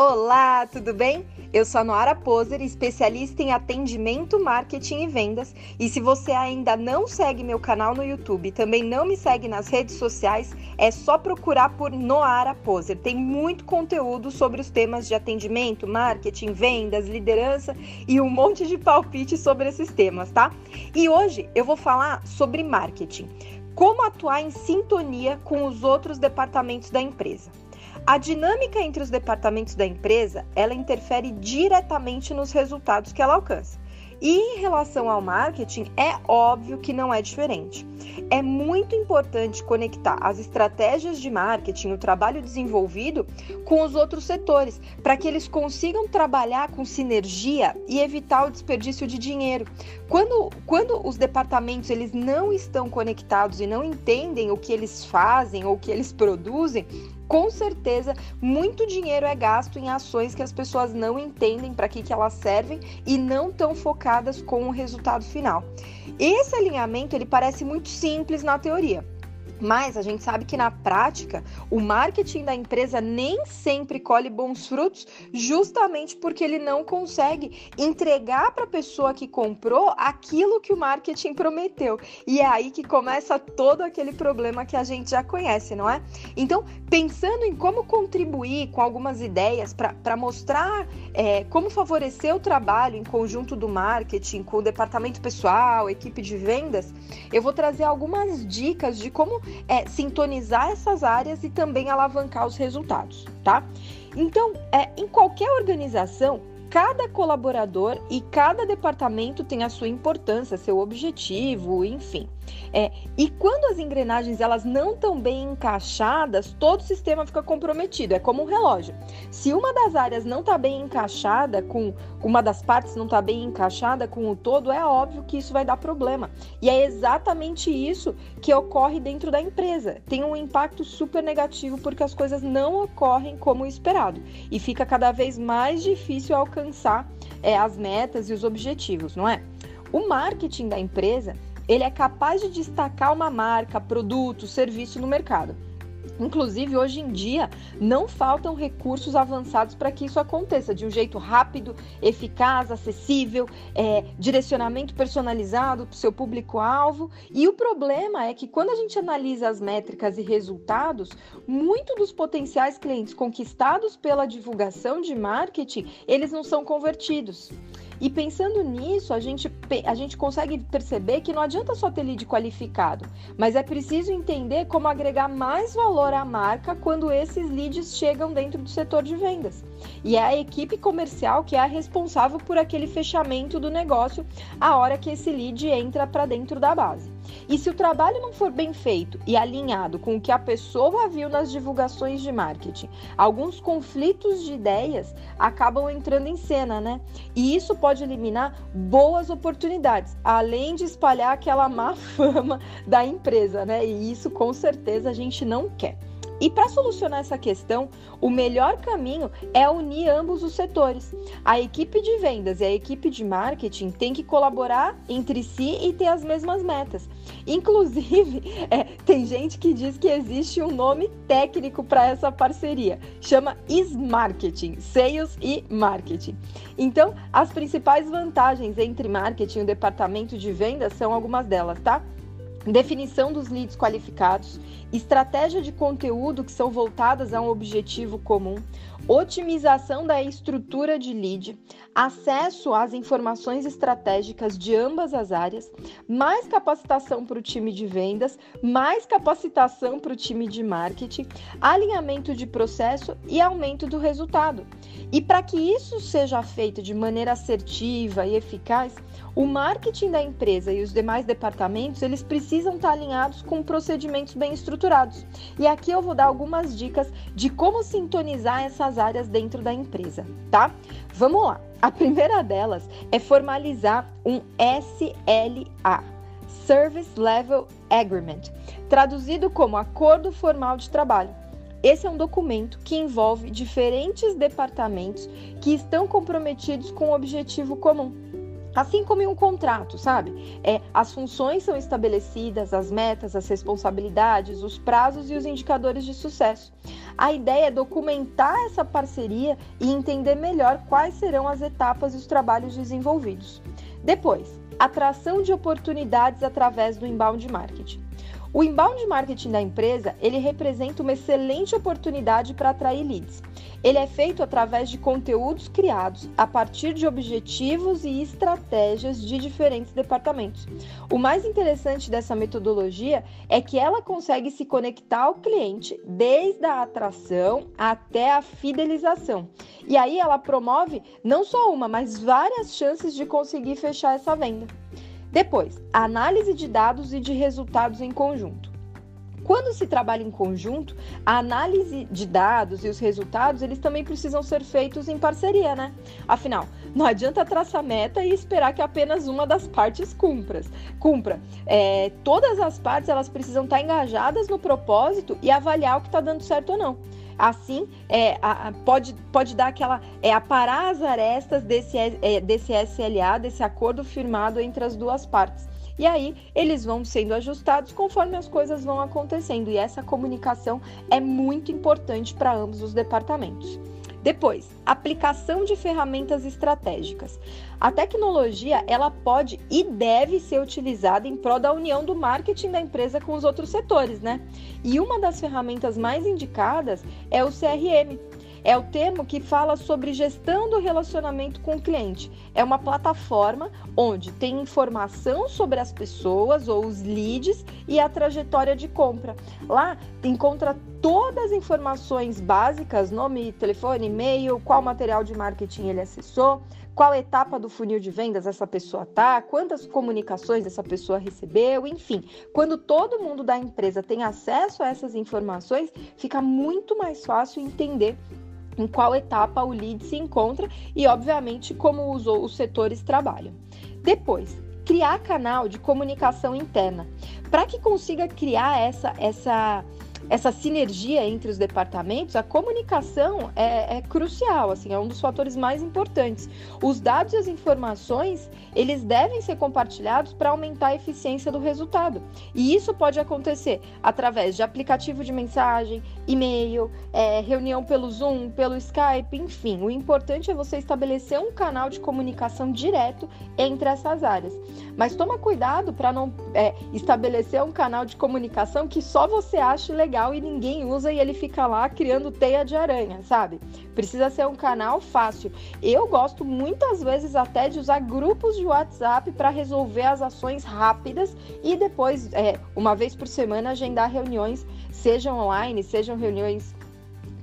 Olá, tudo bem? Eu sou a Noara Poser, especialista em atendimento, marketing e vendas. E se você ainda não segue meu canal no YouTube também não me segue nas redes sociais, é só procurar por Noara Poser. Tem muito conteúdo sobre os temas de atendimento, marketing, vendas, liderança e um monte de palpite sobre esses temas, tá? E hoje eu vou falar sobre marketing. Como atuar em sintonia com os outros departamentos da empresa. A dinâmica entre os departamentos da empresa, ela interfere diretamente nos resultados que ela alcança. E em relação ao marketing, é óbvio que não é diferente. É muito importante conectar as estratégias de marketing, o trabalho desenvolvido, com os outros setores, para que eles consigam trabalhar com sinergia e evitar o desperdício de dinheiro. Quando, quando os departamentos eles não estão conectados e não entendem o que eles fazem ou o que eles produzem, com certeza muito dinheiro é gasto em ações que as pessoas não entendem para que, que elas servem e não estão focadas com o resultado final. Esse alinhamento ele parece muito simples na teoria, mas a gente sabe que na prática o marketing da empresa nem sempre colhe bons frutos, justamente porque ele não consegue entregar para a pessoa que comprou aquilo que o marketing prometeu. E é aí que começa todo aquele problema que a gente já conhece, não é? Então, pensando em como contribuir com algumas ideias para mostrar é, como favorecer o trabalho em conjunto do marketing, com o departamento pessoal, equipe de vendas, eu vou trazer algumas dicas de como é, sintonizar essas áreas e também alavancar os resultados, tá? Então, é, em qualquer organização, cada colaborador e cada departamento tem a sua importância, seu objetivo, enfim. É, e quando as engrenagens elas não estão bem encaixadas, todo o sistema fica comprometido. É como um relógio. Se uma das áreas não está bem encaixada com uma das partes não está bem encaixada com o todo, é óbvio que isso vai dar problema. E é exatamente isso que ocorre dentro da empresa. Tem um impacto super negativo porque as coisas não ocorrem como esperado e fica cada vez mais difícil alcançar é, as metas e os objetivos, não é? O marketing da empresa ele é capaz de destacar uma marca, produto, serviço no mercado. Inclusive, hoje em dia, não faltam recursos avançados para que isso aconteça de um jeito rápido, eficaz, acessível, é, direcionamento personalizado para o seu público-alvo. E o problema é que quando a gente analisa as métricas e resultados, muito dos potenciais clientes conquistados pela divulgação de marketing, eles não são convertidos. E pensando nisso, a gente, a gente consegue perceber que não adianta só ter lead qualificado, mas é preciso entender como agregar mais valor à marca quando esses leads chegam dentro do setor de vendas. E é a equipe comercial que é a responsável por aquele fechamento do negócio a hora que esse lead entra para dentro da base. E se o trabalho não for bem feito e alinhado com o que a pessoa viu nas divulgações de marketing, alguns conflitos de ideias acabam entrando em cena, né? E isso pode eliminar boas oportunidades, além de espalhar aquela má fama da empresa, né? E isso com certeza a gente não quer. E para solucionar essa questão, o melhor caminho é unir ambos os setores. A equipe de vendas e a equipe de marketing têm que colaborar entre si e ter as mesmas metas. Inclusive, é, tem gente que diz que existe um nome técnico para essa parceria, chama Is-Marketing, Sales e Marketing. Então, as principais vantagens entre marketing e o departamento de vendas são algumas delas, tá? Definição dos leads qualificados, estratégia de conteúdo que são voltadas a um objetivo comum, otimização da estrutura de lead, acesso às informações estratégicas de ambas as áreas, mais capacitação para o time de vendas, mais capacitação para o time de marketing, alinhamento de processo e aumento do resultado. E para que isso seja feito de maneira assertiva e eficaz, o marketing da empresa e os demais departamentos, eles precisam estar alinhados com procedimentos bem estruturados. E aqui eu vou dar algumas dicas de como sintonizar essas áreas dentro da empresa, tá? Vamos lá. A primeira delas é formalizar um SLA, Service Level Agreement, traduzido como Acordo Formal de Trabalho. Esse é um documento que envolve diferentes departamentos que estão comprometidos com um objetivo comum. Assim como em um contrato, sabe? É, as funções são estabelecidas, as metas, as responsabilidades, os prazos e os indicadores de sucesso. A ideia é documentar essa parceria e entender melhor quais serão as etapas e os trabalhos desenvolvidos. Depois, atração de oportunidades através do inbound marketing. O inbound marketing da empresa, ele representa uma excelente oportunidade para atrair leads. Ele é feito através de conteúdos criados a partir de objetivos e estratégias de diferentes departamentos. O mais interessante dessa metodologia é que ela consegue se conectar ao cliente desde a atração até a fidelização. E aí ela promove não só uma, mas várias chances de conseguir fechar essa venda. Depois, análise de dados e de resultados em conjunto. Quando se trabalha em conjunto, a análise de dados e os resultados, eles também precisam ser feitos em parceria, né? Afinal, não adianta traçar meta e esperar que apenas uma das partes cumpra. cumpra. É, todas as partes, elas precisam estar engajadas no propósito e avaliar o que está dando certo ou não. Assim, é, a, pode, pode dar aquela. É, aparar as arestas desse, é, desse SLA, desse acordo firmado entre as duas partes. E aí eles vão sendo ajustados conforme as coisas vão acontecendo. E essa comunicação é muito importante para ambos os departamentos. Depois, aplicação de ferramentas estratégicas. A tecnologia, ela pode e deve ser utilizada em prol da união do marketing da empresa com os outros setores, né? E uma das ferramentas mais indicadas é o CRM, é o termo que fala sobre gestão do relacionamento com o cliente. É uma plataforma onde tem informação sobre as pessoas ou os leads e a trajetória de compra. Lá encontra todas as informações básicas, nome, telefone, e-mail, qual material de marketing ele acessou, qual etapa do funil de vendas essa pessoa tá, quantas comunicações essa pessoa recebeu, enfim. Quando todo mundo da empresa tem acesso a essas informações, fica muito mais fácil entender em qual etapa o lead se encontra e, obviamente, como os, os setores trabalham. Depois, criar canal de comunicação interna. Para que consiga criar essa, essa essa sinergia entre os departamentos, a comunicação é, é, crucial, assim, é um dos fatores mais importantes. Os dados e as informações, eles devem ser compartilhados para aumentar a eficiência do resultado. E isso pode acontecer através de aplicativo de mensagem, e-mail, é, reunião pelo Zoom, pelo Skype, enfim. O importante é você estabelecer um canal de comunicação direto entre essas áreas. Mas toma cuidado para não é, estabelecer um canal de comunicação que só você ache legal legal e ninguém usa e ele fica lá criando teia de aranha, sabe? Precisa ser um canal fácil. Eu gosto muitas vezes até de usar grupos de WhatsApp para resolver as ações rápidas e depois, é, uma vez por semana, agendar reuniões, sejam online, sejam reuniões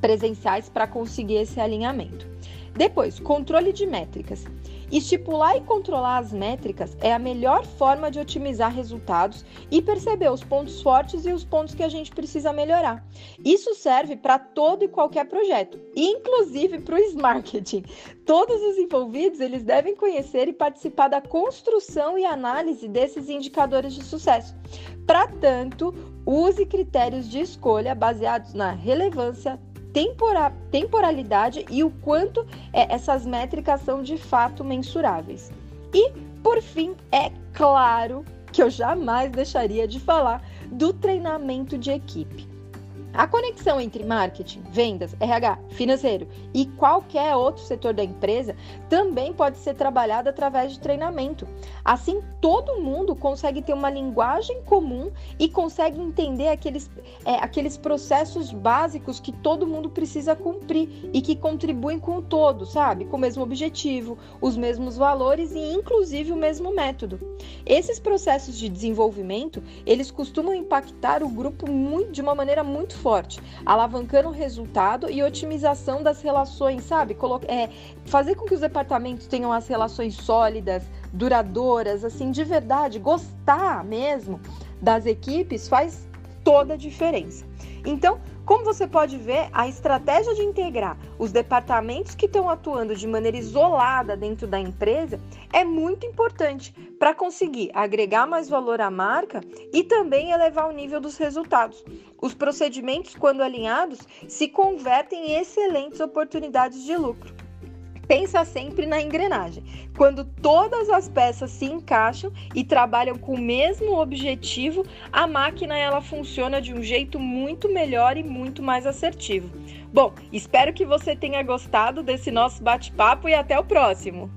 presenciais, para conseguir esse alinhamento. Depois, controle de métricas. Estipular e controlar as métricas é a melhor forma de otimizar resultados e perceber os pontos fortes e os pontos que a gente precisa melhorar. Isso serve para todo e qualquer projeto, inclusive para o Smarketing. Todos os envolvidos eles devem conhecer e participar da construção e análise desses indicadores de sucesso. Para tanto, use critérios de escolha baseados na relevância, tempora, temporalidade e o quanto é, essas métricas são de fato mensuráveis. E, por fim, é claro que eu jamais deixaria de falar do treinamento de equipe. A conexão entre marketing, vendas, RH, financeiro e qualquer outro setor da empresa também pode ser trabalhada através de treinamento. Assim, todo mundo consegue ter uma linguagem comum e consegue entender aqueles, é, aqueles processos básicos que todo mundo precisa cumprir e que contribuem com o todo, sabe? Com o mesmo objetivo, os mesmos valores e inclusive o mesmo método. Esses processos de desenvolvimento, eles costumam impactar o grupo muito, de uma maneira muito forte, alavancando o resultado e otimização das relações, sabe? É, fazer com que os departamentos tenham as relações sólidas, duradouras, assim, de verdade, gostar mesmo das equipes faz toda a diferença. Então, como você pode ver, a estratégia de integrar os departamentos que estão atuando de maneira isolada dentro da empresa é muito importante para conseguir agregar mais valor à marca e também elevar o nível dos resultados. Os procedimentos, quando alinhados, se convertem em excelentes oportunidades de lucro. Pensa sempre na engrenagem. Quando todas as peças se encaixam e trabalham com o mesmo objetivo, a máquina ela funciona de um jeito muito melhor e muito mais assertivo. Bom, espero que você tenha gostado desse nosso bate-papo e até o próximo.